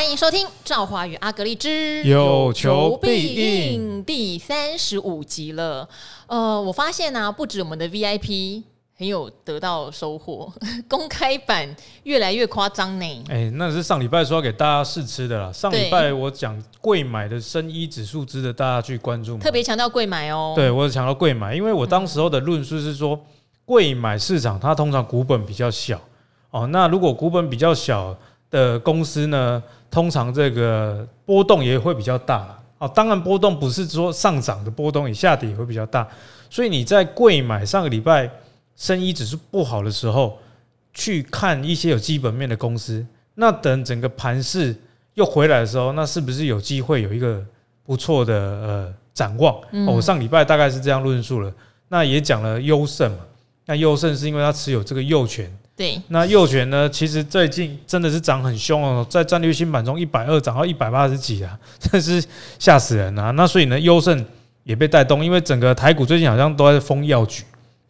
欢迎收听《赵华与阿格力之有求必应》第三十五集了。呃，我发现呢、啊，不止我们的 VIP 很有得到收获，公开版越来越夸张呢。哎，那是上礼拜说要给大家试吃的啦。上礼拜我讲贵买的生医指数值得大家去关注，特别强调贵买哦。对，我强调贵买，因为我当时候的论述是说，柜买市场它通常股本比较小哦。那如果股本比较小的公司呢，通常这个波动也会比较大哦。当然，波动不是说上涨的波动，也下跌也会比较大。所以你在贵买上个礼拜生意指数不好的时候，去看一些有基本面的公司，那等整个盘势又回来的时候，那是不是有机会有一个不错的呃展望？我上礼拜大概是这样论述了。那也讲了优胜嘛，那优胜是因为它持有这个佑全。对，那佑全呢？其实最近真的是涨很凶哦，在战略新版中一百二涨到一百八十几啊，真是吓死人啊！那所以呢，优胜也被带动，因为整个台股最近好像都在封药局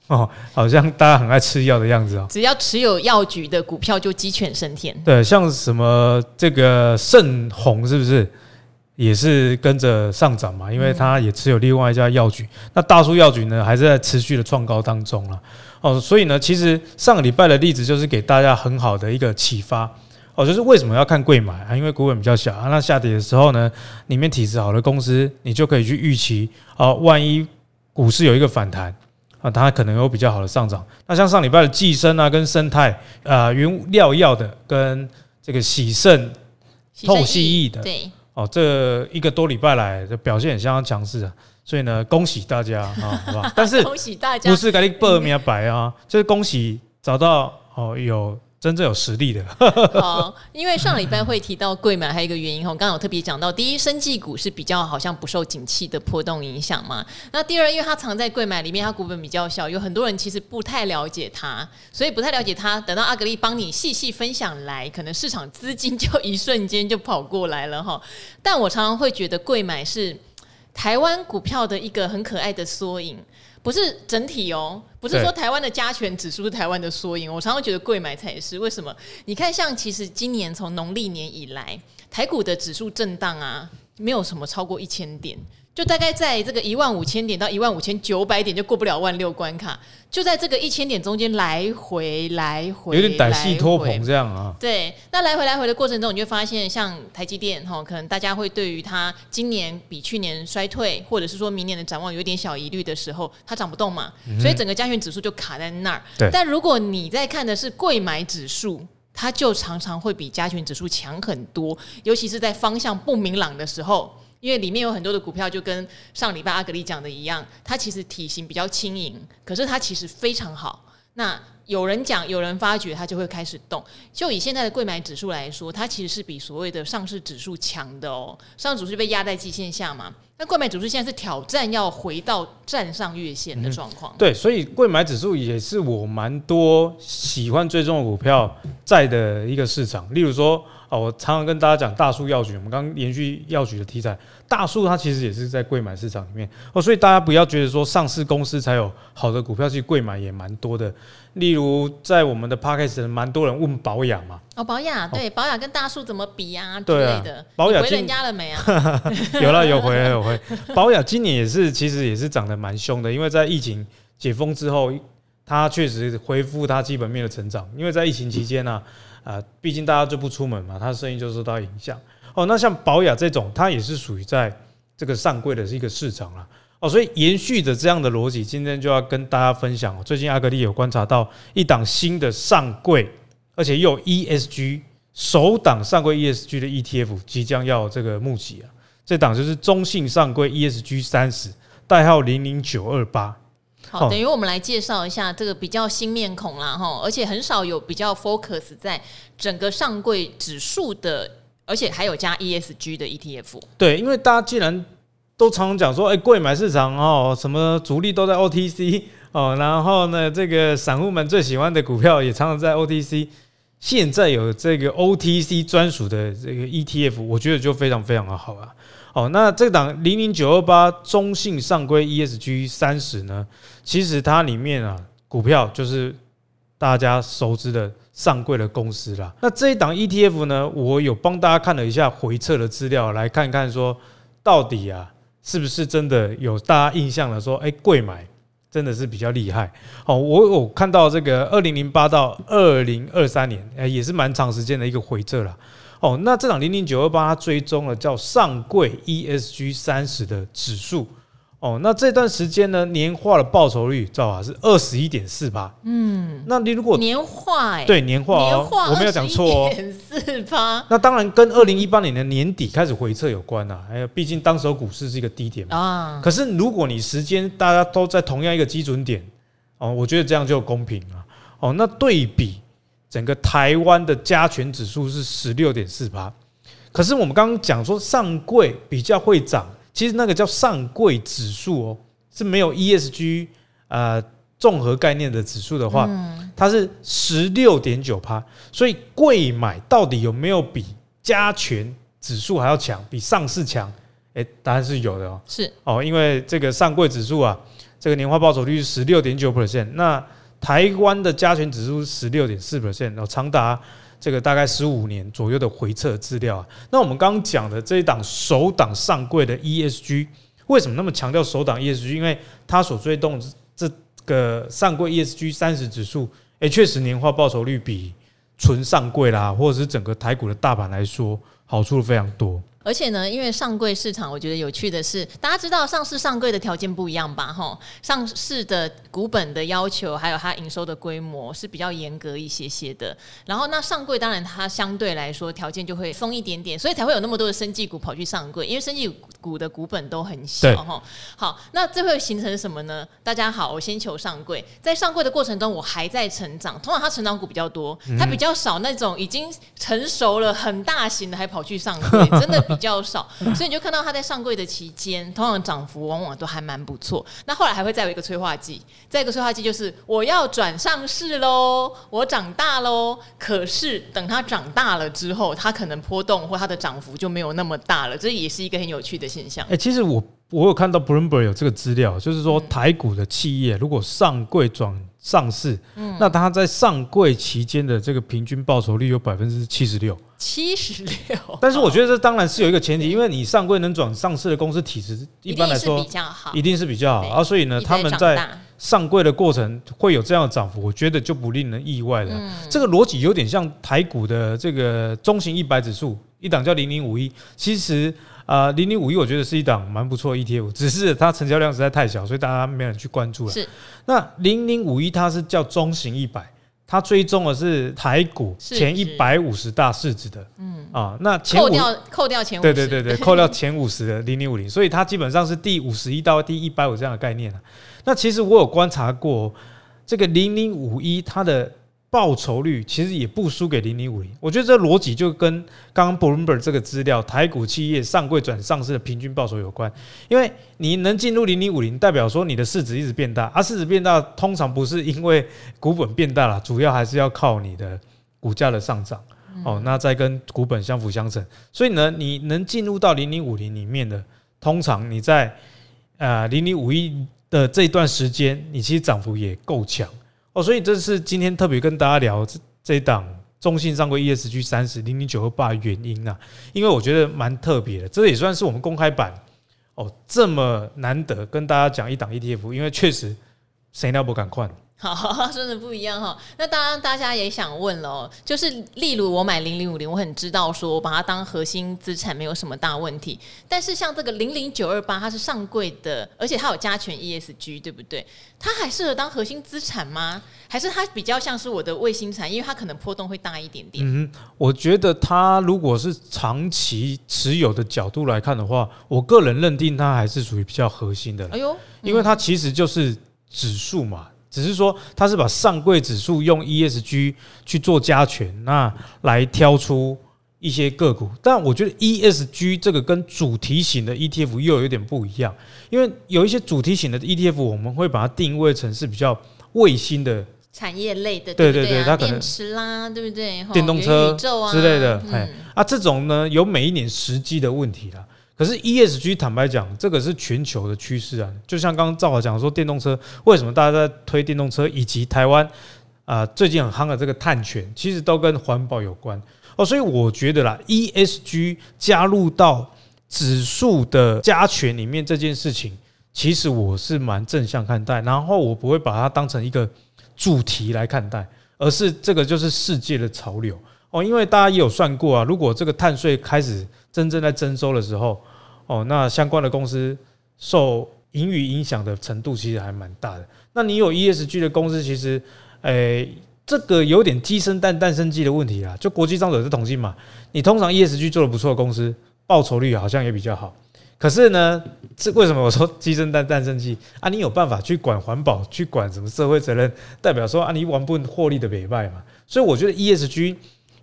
哦，好像大家很爱吃药的样子哦。只要持有药局的股票就鸡犬升天。对，像什么这个盛虹是不是也是跟着上涨嘛？因为它也持有另外一家药局。那大树药局呢，还是在持续的创高当中了。哦，所以呢，其实上个礼拜的例子就是给大家很好的一个启发哦，就是为什么要看贵买啊？因为股本比较小啊，那下跌的时候呢，里面体质好的公司，你就可以去预期啊，万一股市有一个反弹啊，它可能有比较好的上涨。那像上礼拜的寄生啊，跟生态啊，原料药的跟这个洗肾透析液的，对哦，这一个多礼拜来的表现也相当强势啊。所以呢，恭喜大家啊，好吧？但是恭喜大家，不是给你报名白啊，就是恭喜找到哦，有真正有实力的。好，因为上礼拜会提到贵买，还有一个原因哈，刚刚有特别讲到，第一，生技股是比较好像不受景气的波动影响嘛。那第二，因为它藏在贵买里面，它股本比较小，有很多人其实不太了解它，所以不太了解它。等到阿格力帮你细细分享来，可能市场资金就一瞬间就跑过来了哈。但我常常会觉得贵买是。台湾股票的一个很可爱的缩影，不是整体哦，不是说台湾的加权指数是台湾的缩影。我常常觉得贵买才是。为什么？你看，像其实今年从农历年以来，台股的指数震荡啊，没有什么超过一千点。就大概在这个一万五千点到一万五千九百点，就过不了万六关卡。就在这个一千点中间来回来回，有点歹戏拖棚这样啊。对，那来回来回的过程中，你就发现像台积电哈，可能大家会对于它今年比去年衰退，或者是说明年的展望有点小疑虑的时候，它涨不动嘛，所以整个加权指数就卡在那儿。对。但如果你在看的是柜买指数，它就常常会比加权指数强很多，尤其是在方向不明朗的时候。因为里面有很多的股票，就跟上礼拜阿格力讲的一样，它其实体型比较轻盈，可是它其实非常好。那有人讲，有人发觉，它就会开始动。就以现在的贵买指数来说，它其实是比所谓的上市指数强的哦。上市指数被压在季线下嘛，那贵买指数现在是挑战要回到站上月线的状况。嗯。对，所以贵买指数也是我蛮多喜欢追踪的股票在的一个市场。例如说。哦，我常常跟大家讲大树药局，我们刚刚延续药局的题材，大树它其实也是在贵买市场里面哦，所以大家不要觉得说上市公司才有好的股票，去贵买也蛮多的。例如在我们的 Podcast 蛮多人问保养嘛，哦，保养对，保养跟大树怎么比啊之类的，宝雅回人家了没啊？有了，有回来有回。保养今年也是，其实也是涨得蛮凶的，因为在疫情解封之后，它确实恢复它基本面的成长，因为在疫情期间呢、啊。啊，毕竟大家就不出门嘛，它的生意就受到影响。哦，那像保雅这种，它也是属于在这个上柜的是一个市场了。哦，所以延续着这样的逻辑，今天就要跟大家分享。最近阿格力有观察到一档新的上柜，而且又有 ESG 首档上柜 ESG 的 ETF 即将要这个募集啊。这档就是中信上柜 ESG 三十，代号零零九二八。好，等于我们来介绍一下这个比较新面孔啦，哈，而且很少有比较 focus 在整个上柜指数的，而且还有加 ESG 的 ETF。对，因为大家既然都常常讲说，哎，贵买市场哦，什么主力都在 OTC 哦，然后呢，这个散户们最喜欢的股票也常常在 OTC，现在有这个 OTC 专属的这个 ETF，我觉得就非常非常的好啊。哦，那这档零零九二八中信上规 ESG 三十呢？其实它里面啊，股票就是大家熟知的上柜的公司啦。那这一档 ETF 呢，我有帮大家看了一下回测的资料，来看看说到底啊，是不是真的有大家印象了说，哎，贵买真的是比较厉害。哦，我我看到这个二零零八到二零二三年，哎，也是蛮长时间的一个回撤了。哦，那这档零零九二八它追踪了叫上柜 ESG 三十的指数。哦，那这段时间呢，年化的报酬率，知道吧？是二十一点四八。嗯，那你如果年化哎，对年化哦，年化我没有讲错哦，点四八。那当然跟二零一八年的年底开始回撤有关啊。哎呀，毕竟当时股市是一个低点嘛。啊。可是如果你时间大家都在同样一个基准点，哦，我觉得这样就公平了。哦，那对比整个台湾的加权指数是十六点四八，可是我们刚刚讲说上柜比较会涨。其实那个叫上柜指数哦，是没有 ESG 呃综合概念的指数的话，它是十六点九趴。所以贵买到底有没有比加权指数还要强，比上市强？诶，答案是有的哦。是哦，因为这个上柜指数啊，这个年化报酬率是十六点九 percent，那台湾的加权指数是十六点四 percent，哦，长达。这个大概十五年左右的回测资料啊，那我们刚刚讲的这一档首档上柜的 ESG，为什么那么强调首档 ESG？因为它所追动这个上柜 ESG 三十指数，诶，确实年化报酬率比纯上柜啦，或者是整个台股的大盘来说，好处非常多。而且呢，因为上柜市场，我觉得有趣的是，大家知道上市上柜的条件不一样吧？哈，上市的股本的要求，还有它营收的规模是比较严格一些些的。然后那上柜当然它相对来说条件就会松一点点，所以才会有那么多的生技股跑去上柜，因为生技的股本都很小哈。好，那这会形成什么呢？大家好，我先求上柜，在上柜的过程中，我还在成长，通常它成长股比较多，它比较少那种已经成熟了很大型的还跑去上柜，真的。比较少，所以你就看到它在上柜的期间，通常涨幅往往都还蛮不错。那后来还会再有一个催化剂，再一个催化剂就是我要转上市喽，我长大喽。可是等它长大了之后，它可能波动或它的涨幅就没有那么大了，这也是一个很有趣的现象。哎、欸，其实我我有看到 Bloomberg 有这个资料，就是说台股的企业如果上柜转上市，嗯，那它在上柜期间的这个平均报酬率有百分之七十六。七十六，但是我觉得这当然是有一个前提，因为你上柜能转上市的公司体质一般来说比较好，一定是比较好啊，所以呢，他们在上柜的过程会有这样的涨幅，我觉得就不令人意外了。这个逻辑有点像台股的这个中型一百指数，一档叫零零五一，其实啊，零零五一我觉得是一档蛮不错的 ETF，只是它成交量实在太小，所以大家没人去关注了。是，那零零五一它是叫中型一百。它追踪的是台股前一百五十大市值的，嗯啊，那前扣掉扣掉前五十，对对对对，扣掉前五十的零零五零，所以它基本上是第五十一到第一百五这样的概念。那其实我有观察过这个零零五一它的。报酬率其实也不输给零零五零，我觉得这逻辑就跟刚刚 Bloomberg 这个资料，台股企业上柜转上市的平均报酬有关。因为你能进入零零五零，代表说你的市值一直变大，而、啊、市值变大通常不是因为股本变大了，主要还是要靠你的股价的上涨哦。那再跟股本相辅相成，所以呢，你能进入到零零五零里面的，通常你在呃零零五一的这一段时间，你其实涨幅也够强。哦，所以这是今天特别跟大家聊这这一档中信上柜 ESG 三十零零九二八原因啊，因为我觉得蛮特别的，这也算是我们公开版哦这么难得跟大家讲一档 ETF，因为确实谁都不敢换。好，真的不一样哈。那当然，大家也想问了，就是例如我买零零五零，我很知道说我把它当核心资产没有什么大问题。但是像这个零零九二八，它是上柜的，而且它有加权 ESG，对不对？它还适合当核心资产吗？还是它比较像是我的卫星产？因为它可能波动会大一点点。嗯，我觉得它如果是长期持有的角度来看的话，我个人认定它还是属于比较核心的。哎呦，因为它其实就是指数嘛。只是说，它是把上柜指数用 ESG 去做加权，那来挑出一些个股。但我觉得 ESG 这个跟主题型的 ETF 又有点不一样，因为有一些主题型的 ETF，我们会把它定位成是比较卫星的产业类的，对对对，它可能电池啦，对不对？电动车之类的，哎啊，这种呢有每一年时机的问题啦。可是 ESG 坦白讲，这个是全球的趋势啊。就像刚刚赵华讲说，电动车为什么大家在推电动车，以及台湾啊，最近很夯的这个碳权，其实都跟环保有关哦。所以我觉得啦，ESG 加入到指数的加权里面这件事情，其实我是蛮正向看待，然后我不会把它当成一个主题来看待，而是这个就是世界的潮流哦。因为大家也有算过啊，如果这个碳税开始真正在征收的时候，哦，那相关的公司受盈余影响的程度其实还蛮大的。那你有 ESG 的公司，其实。诶、这个有点鸡生蛋，蛋生鸡的问题啦。就国际上有这统计嘛，你通常 ESG 做得不错的公司，报酬率好像也比较好。可是呢，这为什么我说鸡生蛋，蛋生鸡啊？你有办法去管环保，去管什么社会责任，代表说啊，你玩不获利的尾败嘛。所以我觉得 ESG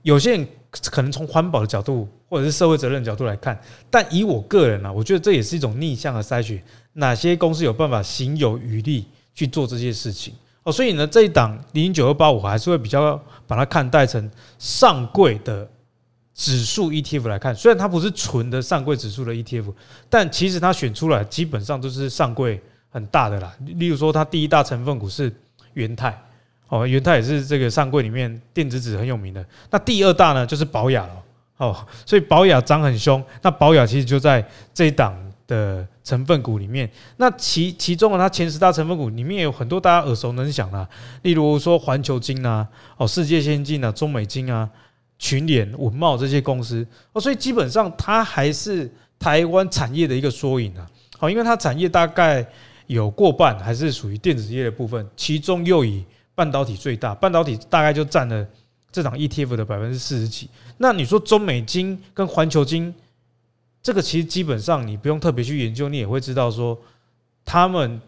有些人可能从环保的角度或者是社会责任角度来看，但以我个人啊，我觉得这也是一种逆向的筛选，哪些公司有办法行有余力去做这些事情。哦，所以呢，这一档零零九二八，我还是会比较把它看待成上柜的指数 ETF 来看。虽然它不是纯的上柜指数的 ETF，但其实它选出来基本上都是上柜很大的啦。例如说，它第一大成分股是元泰，哦，元泰也是这个上柜里面电子纸很有名的。那第二大呢，就是宝雅了。哦，所以宝雅涨很凶，那宝雅其实就在这一档的成分股里面，那其其中啊它前十大成分股里面有很多大家耳熟能详的，例如说环球晶啊、哦世界先进啊、中美晶啊、群联、文茂这些公司哦，所以基本上它还是台湾产业的一个缩影啊。好，因为它产业大概有过半还是属于电子业的部分，其中又以半导体最大，半导体大概就占了这档 ETF 的百分之四十几。那你说中美金跟环球金？这个其实基本上你不用特别去研究，你也会知道说，他们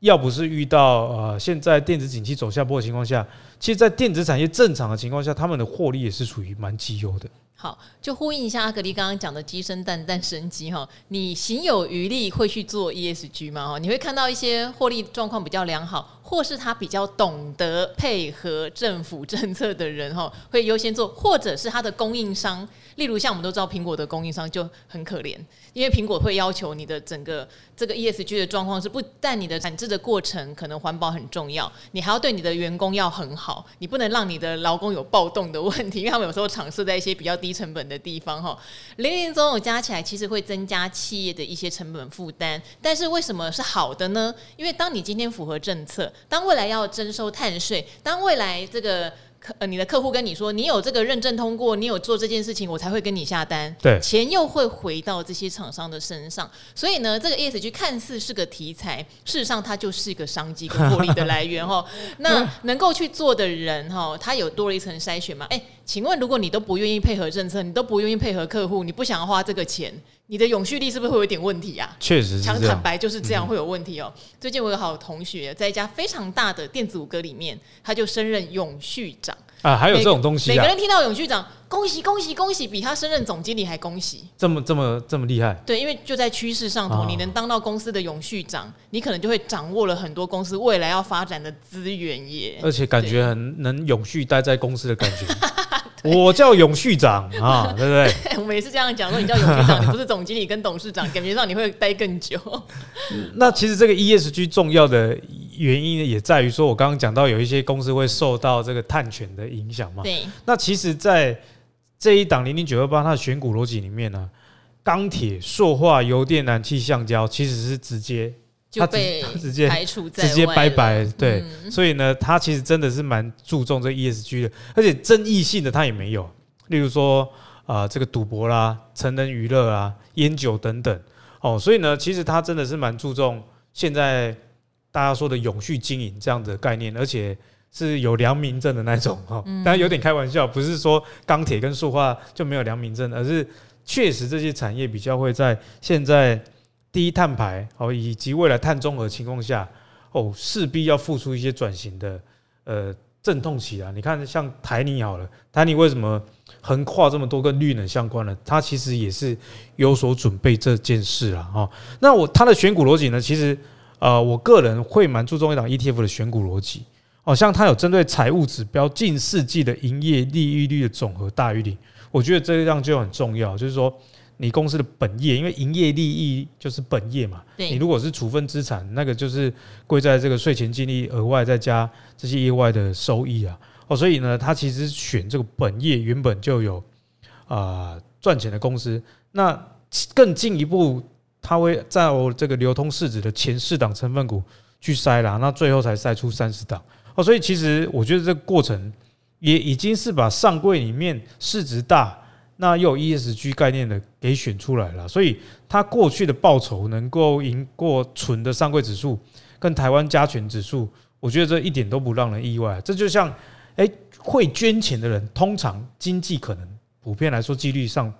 要不是遇到呃现在电子景气走下坡的情况下，其实，在电子产业正常的情况下，他们的获利也是属于蛮绩优的。好，就呼应一下阿格力刚刚讲的“鸡生蛋，蛋生鸡”哈，你行有余力会去做 ESG 吗？哈，你会看到一些获利状况比较良好，或是他比较懂得配合政府政策的人哈，会优先做，或者是他的供应商。例如，像我们都知道，苹果的供应商就很可怜，因为苹果会要求你的整个这个 ESG 的状况是，不但你的产制的过程可能环保很重要，你还要对你的员工要很好，你不能让你的劳工有暴动的问题，因为他们有时候厂设在一些比较低低成本的地方哈，零零总总加起来，其实会增加企业的一些成本负担。但是为什么是好的呢？因为当你今天符合政策，当未来要征收碳税，当未来这个。客呃，你的客户跟你说，你有这个认证通过，你有做这件事情，我才会跟你下单。对，钱又会回到这些厂商的身上。所以呢，这个 ESG 看似是个题材，事实上它就是一个商机跟获利的来源哈。那能够去做的人哈，他有多了一层筛选吗？哎，请问如果你都不愿意配合政策，你都不愿意配合客户，你不想要花这个钱？你的永续力是不是会有点问题啊？确实，讲坦白就是这样，会有问题哦。最近我有个好同学在一家非常大的电子五哥里面，他就升任永续长啊，还有这种东西啊。每个人听到永续长，恭喜恭喜恭喜，比他升任总经理还恭喜。这么这么这么厉害？对，因为就在趋势上头，你能当到公司的永续长，你可能就会掌握了很多公司未来要发展的资源耶。而且感觉很能永续待在公司的感觉。我叫永续长啊，对不对？我们也是这样讲，说你叫永续长，你不是总经理跟董事长，感觉上你会待更久。那其实这个 ESG 重要的原因呢，也在于说，我刚刚讲到有一些公司会受到这个碳权的影响嘛。对。那其实，在这一档零零九二八它的选股逻辑里面呢，钢铁、塑化、油电、燃气、橡胶，其实是直接。就被直接排除在外，直接拜拜。对，嗯、所以呢，他其实真的是蛮注重这 ESG 的，而且争议性的他也没有。例如说啊、呃，这个赌博啦、成人娱乐啊、烟酒等等。哦，所以呢，其实他真的是蛮注重现在大家说的永续经营这样的概念，而且是有良民证的那种。哈，当然有点开玩笑，不是说钢铁跟塑化就没有良民证，而是确实这些产业比较会在现在。低碳排哦，以及未来碳中和情况下哦，势必要付出一些转型的呃阵痛期啊。你看，像台泥好了，台泥为什么横跨这么多跟绿能相关的？它其实也是有所准备这件事啊。哈，那我它的选股逻辑呢？其实呃，我个人会蛮注重一档 ETF 的选股逻辑。哦，像它有针对财务指标近四季的营业利益率的总和大于零，我觉得这一样就很重要，就是说。你公司的本业，因为营业利益就是本业嘛。你如果是处分资产，那个就是归在这个税前净利额外再加这些业外的收益啊。哦，所以呢，他其实选这个本业原本就有啊赚钱的公司，那更进一步，他会在我这个流通市值的前四档成分股去筛啦，那最后才筛出三十档哦，所以其实我觉得这个过程也已经是把上柜里面市值大，那又有 ESG 概念的给选出来了，所以它过去的报酬能够赢过纯的上柜指数跟台湾加权指数，我觉得这一点都不让人意外，这就像。哎，会捐钱的人，通常经济可能普遍来说几率上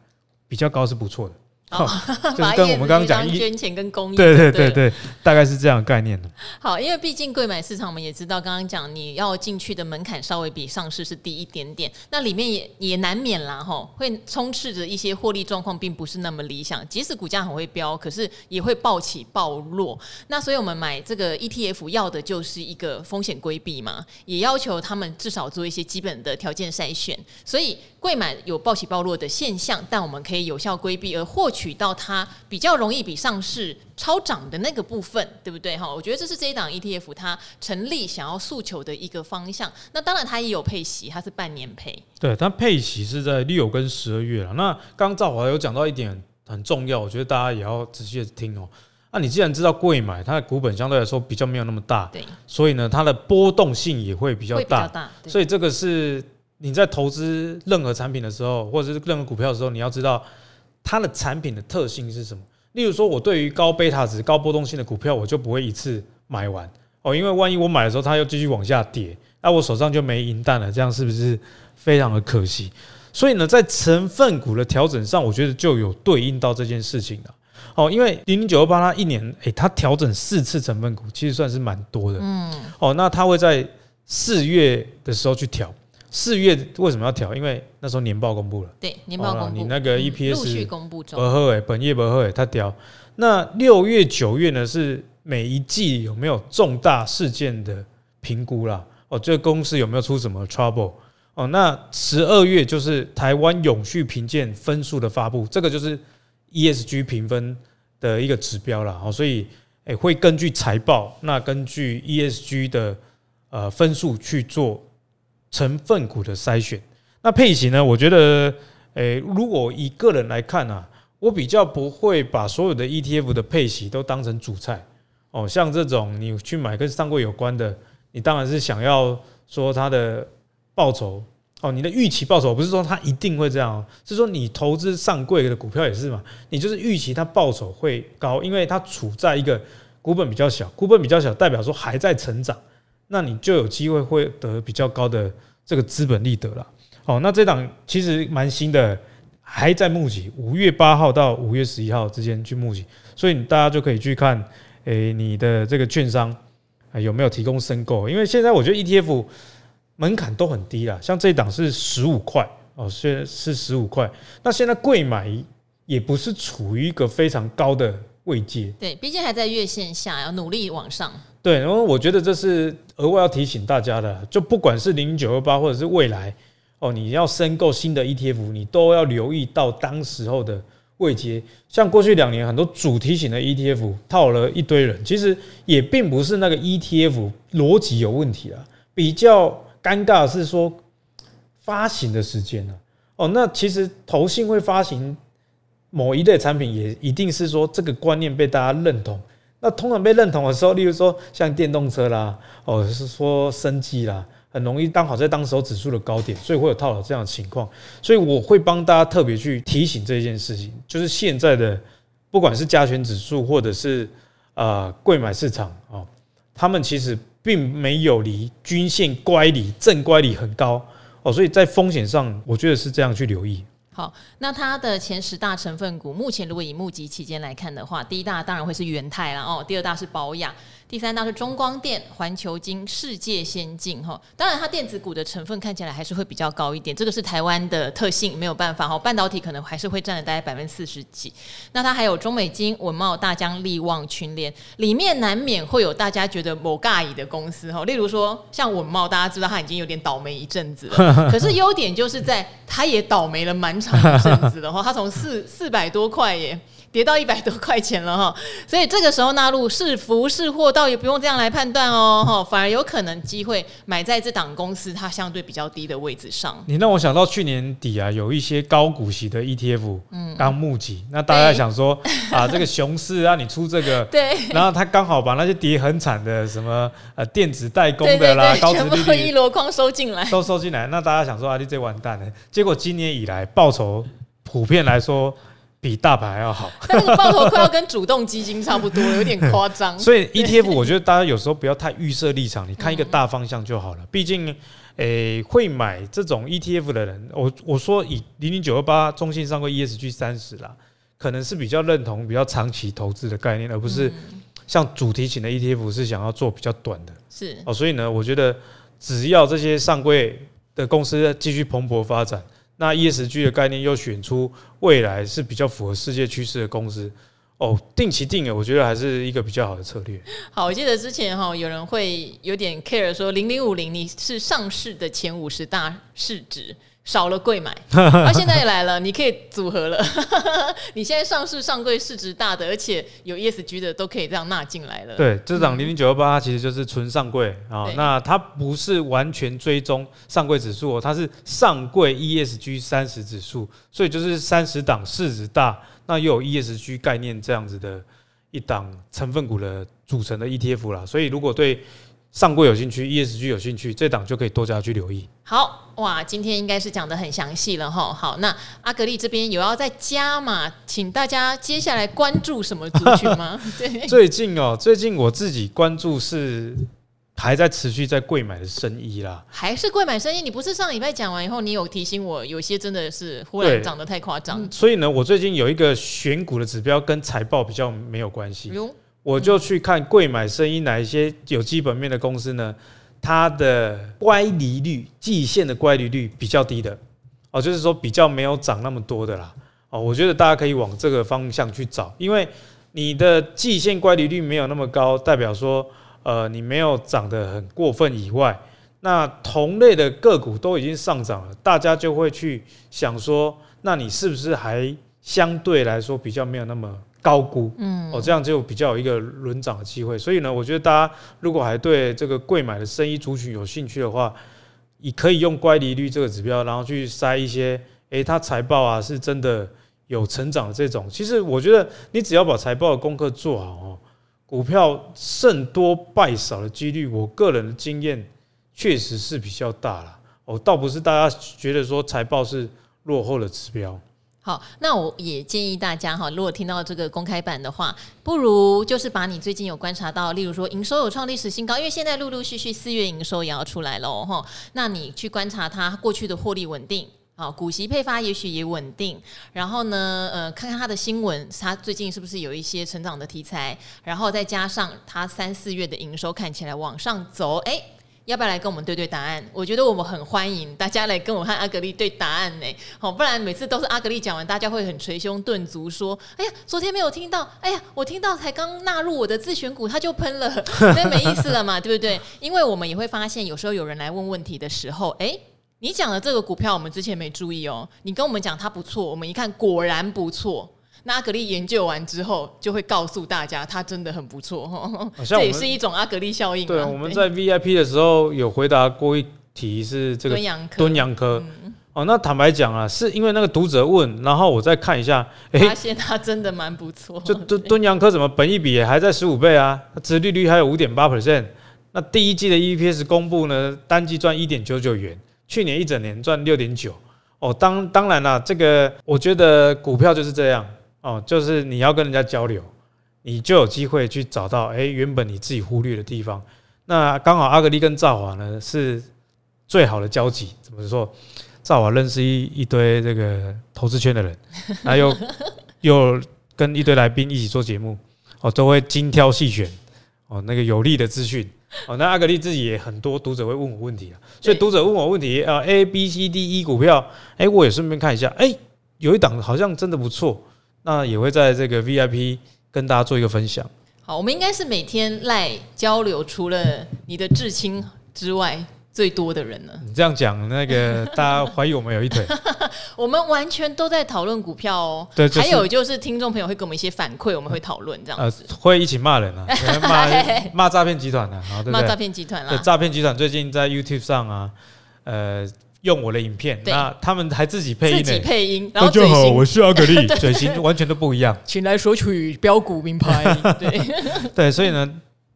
比较高，是不错的。哦，就是跟我们刚刚讲捐钱跟公益，对对对对，大概是这样的概念的。好，因为毕竟贵买市场，我们也知道，刚刚讲你要进去的门槛稍微比上市是低一点点，那里面也也难免啦，吼，会充斥着一些获利状况，并不是那么理想。即使股价很会飙，可是也会暴起暴落。那所以我们买这个 ETF 要的就是一个风险规避嘛，也要求他们至少做一些基本的条件筛选。所以贵买有暴起暴落的现象，但我们可以有效规避而获取。取到它比较容易比上市超涨的那个部分，对不对哈？我觉得这是这一档 ETF 它成立想要诉求的一个方向。那当然它也有配息，它是半年配。对，它配息是在六跟十二月了。那刚刚赵华有讲到一点很重要，我觉得大家也要仔细的听哦。那你既然知道贵买它的股本相对来说比较没有那么大，对，所以呢它的波动性也会比较大。大，所以这个是你在投资任何产品的时候，或者是任何股票的时候，你要知道。它的产品的特性是什么？例如说，我对于高贝塔值、高波动性的股票，我就不会一次买完哦，因为万一我买的时候它又继续往下跌，那我手上就没银弹了，这样是不是非常的可惜？所以呢，在成分股的调整上，我觉得就有对应到这件事情了。哦，因为零零九二八它一年，诶，它调整四次成分股，其实算是蛮多的。嗯，哦，那它会在四月的时候去调。四月为什么要调？因为那时候年报公布了。对，年报公布，你那个 EPS 陆续公布中。不本业不好诶，它调。那六月、九月呢？是每一季有没有重大事件的评估啦？哦，这个公司有没有出什么 trouble？哦，那十二月就是台湾永续评鉴分数的发布，这个就是 ESG 评分的一个指标啦。哦，所以诶会根据财报，那根据 ESG 的呃分数去做。成分股的筛选，那配息呢？我觉得，诶、如果以个人来看啊，我比较不会把所有的 ETF 的配息都当成主菜哦。像这种你去买跟上柜有关的，你当然是想要说它的报酬哦，你的预期报酬不是说它一定会这样，是说你投资上柜的股票也是嘛，你就是预期它报酬会高，因为它处在一个股本比较小，股本比较小代表说还在成长。那你就有机会会得比较高的这个资本利得了。好，那这档其实蛮新的，还在募集，五月八号到五月十一号之间去募集，所以大家就可以去看，诶，你的这个券商有没有提供申购？因为现在我觉得 ETF 门槛都很低了，像这一档是十五块哦，是是十五块。那现在贵买也不是处于一个非常高的位阶，对，毕竟还在月线下，要努力往上。对，然后我觉得这是额外要提醒大家的，就不管是零九二八或者是未来哦，你要申购新的 ETF，你都要留意到当时候的位阶。像过去两年很多主题型的 ETF 套了一堆人，其实也并不是那个 ETF 逻辑有问题啊，比较尴尬的是说发行的时间呢。哦，那其实投信会发行某一类产品，也一定是说这个观念被大家认同。那通常被认同的时候，例如说像电动车啦，哦，是说生技啦，很容易刚好在当时候指数的高点，所以会有套牢这样的情况。所以我会帮大家特别去提醒这件事情，就是现在的不管是加权指数或者是啊柜买市场啊，他们其实并没有离均线乖离正乖离很高哦，所以在风险上，我觉得是这样去留意。好，那它的前十大成分股，目前如果以募集期间来看的话，第一大当然会是元泰了哦，第二大是宝雅。第三大是中光电、环球金、世界先进哈，当然它电子股的成分看起来还是会比较高一点，这个是台湾的特性，没有办法哈。半导体可能还是会占了大概百分之四十几。那它还有中美金、稳懋、大江、力旺、群联，里面难免会有大家觉得某尬乙的公司哈，例如说像稳茂，大家知道它已经有点倒霉一阵子了，可是优点就是在它也倒霉了蛮长一阵子的哈，它从四四百多块耶跌到一百多块钱了哈，所以这个时候纳入是福是祸倒也不用这样来判断哦，哈，反而有可能机会买在这档公司它相对比较低的位置上。你让我想到去年底啊，有一些高股息的 ETF，嗯，刚募集，那大家想说 啊，这个熊市啊，你出这个，对，然后他刚好把那些跌很惨的什么呃电子代工的啦，高殖利率一箩筐收进来，都收进来，那大家想说啊，你这完蛋了。结果今年以来报酬普遍来说。比大盘还要好，但 那个报酬快要跟主动基金差不多，有点夸张。所以 ETF，我觉得大家有时候不要太预设立场，你看一个大方向就好了。毕竟，诶，会买这种 ETF 的人，我我说以零零九二八中信上柜 ESG 三十啦，可能是比较认同比较长期投资的概念，而不是像主题型的 ETF 是想要做比较短的。是哦，所以呢，我觉得只要这些上柜的公司继续蓬勃发展。那 ESG 的概念又选出未来是比较符合世界趋势的公司哦，定期定额，我觉得还是一个比较好的策略。好，我记得之前哈有人会有点 care 说零零五零你是上市的前五十大市值。少了贵买，那 现在来了，你可以组合了。你现在上市上柜市值大的，而且有 ESG 的，都可以这样纳进来了。对，这档零零九幺八其实就是纯上柜啊，那它不是完全追踪上柜指数，哦它是上柜 ESG 三十指数，所以就是三十档市值大，那又有 ESG 概念这样子的一档成分股的组成的 ETF 啦。所以如果对上柜有兴趣，ESG 有兴趣，这档就可以多加去留意。好哇，今天应该是讲的很详细了哈。好，那阿格力这边有要再加嘛，请大家接下来关注什么族群吗？对，最近哦，最近我自己关注是还在持续在贵买的生意啦，还是贵买生意？你不是上礼拜讲完以后，你有提醒我，有些真的是忽然涨得太夸张。所以呢，我最近有一个选股的指标跟财报比较没有关系。我就去看贵买生意哪一些有基本面的公司呢？它的乖离率、季线的乖离率比较低的哦，就是说比较没有涨那么多的啦哦。我觉得大家可以往这个方向去找，因为你的季线乖离率没有那么高，代表说呃你没有涨得很过分以外，那同类的个股都已经上涨了，大家就会去想说，那你是不是还相对来说比较没有那么。高估，嗯，哦，这样就比较有一个轮涨的机会。所以呢，我觉得大家如果还对这个贵买的生意族群有兴趣的话，你可以用乖离率这个指标，然后去筛一些，诶，它财报啊是真的有成长的这种。其实我觉得你只要把财报的功课做好哦，股票胜多败少的几率，我个人的经验确实是比较大了。哦，倒不是大家觉得说财报是落后的指标。好，那我也建议大家哈，如果听到这个公开版的话，不如就是把你最近有观察到，例如说营收有创历史新高，因为现在陆陆续续四月营收也要出来了哈，那你去观察它过去的获利稳定，啊，股息配发也许也稳定，然后呢，呃，看看它的新闻，它最近是不是有一些成长的题材，然后再加上它三四月的营收看起来往上走，哎。要不要来跟我们对对答案？我觉得我们很欢迎大家来跟我和阿格丽对答案呢。好，不然每次都是阿格丽讲完，大家会很捶胸顿足说：“哎呀，昨天没有听到，哎呀，我听到才刚纳入我的自选股，它就喷了，那没意思了嘛，对不对？”因为我们也会发现，有时候有人来问问题的时候，哎，你讲的这个股票我们之前没注意哦，你跟我们讲它不错，我们一看果然不错。那阿格力研究完之后，就会告诉大家，它真的很不错哈。这也是一种阿格力效应。对，我们在 VIP 的时候有回答过一题，是这个敦洋科。哦，那坦白讲啊，是因为那个读者问，然后我再看一下，哎，发现它真的蛮不错。就敦敦洋科怎么本益比还在十五倍啊？殖利率还有五点八 percent。那第一季的 EPS 公布呢，单季赚一点九九元，去年一整年赚六点九。哦，当当然啦，这个我觉得股票就是这样。哦，就是你要跟人家交流，你就有机会去找到哎，原本你自己忽略的地方。那刚好阿格力跟赵华呢是最好的交集，怎么说？赵华认识一一堆这个投资圈的人，还有又跟一堆来宾一起做节目，哦，都会精挑细选哦，那个有利的资讯哦。那阿格力自己也很多读者会问我问题啊，所以读者问我问题啊，A B C D E 股票，哎，我也顺便看一下，哎，有一档好像真的不错。那也会在这个 VIP 跟大家做一个分享。好，我们应该是每天赖交流，除了你的至亲之外，最多的人呢？你这样讲，那个 大家怀疑我们有一腿。我们完全都在讨论股票哦。对，就是、还有就是听众朋友会给我们一些反馈，我们会讨论这样子。呃，会一起骂人啊，骂骂诈骗集团啊，骂诈骗集团啊。诈骗集团最近在 YouTube 上啊，呃，用我的影片，那他们还自己配音，自己配音。然后大家好，我是阿格力，嘴型完全都不一样。请来索取标股名牌。对对，所以呢，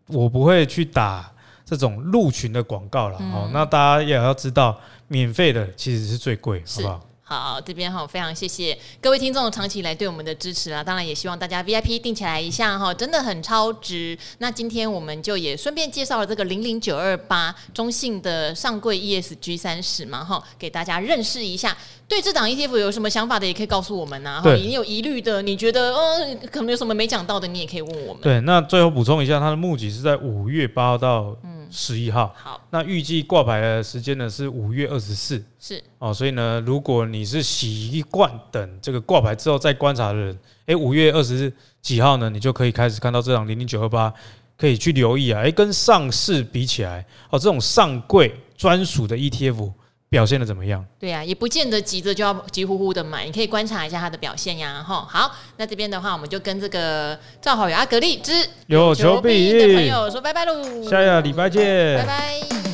我不会去打。这种入群的广告了，哦，那大家也要知道，免费的其实是最贵，好不好？好，这边哈非常谢谢各位听众长期以来对我们的支持啊，当然也希望大家 VIP 定起来一下哈，真的很超值。那今天我们就也顺便介绍了这个零零九二八中信的上柜 ESG 三十嘛哈，给大家认识一下。对这档 ETF 有什么想法的，也可以告诉我们呐。哈，你有疑虑的，你觉得嗯可能有什么没讲到的，你也可以问我们。对，那最后补充一下，它的募集是在五月八号到十一号。好，那预计挂牌的时间呢是五月二十四。是哦，所以呢，如果你是习惯等这个挂牌之后再观察的人，哎，五月二十几号呢，你就可以开始看到这档零零九二八，可以去留意啊。哎，跟上市比起来，哦，这种上柜专属的 ETF。表现的怎么样？对呀、啊，也不见得急着就要急呼呼的买，你可以观察一下它的表现呀。哈，好，那这边的话，我们就跟这个赵好友阿格力之有求必应的朋友说拜拜喽，下个礼拜见，拜拜。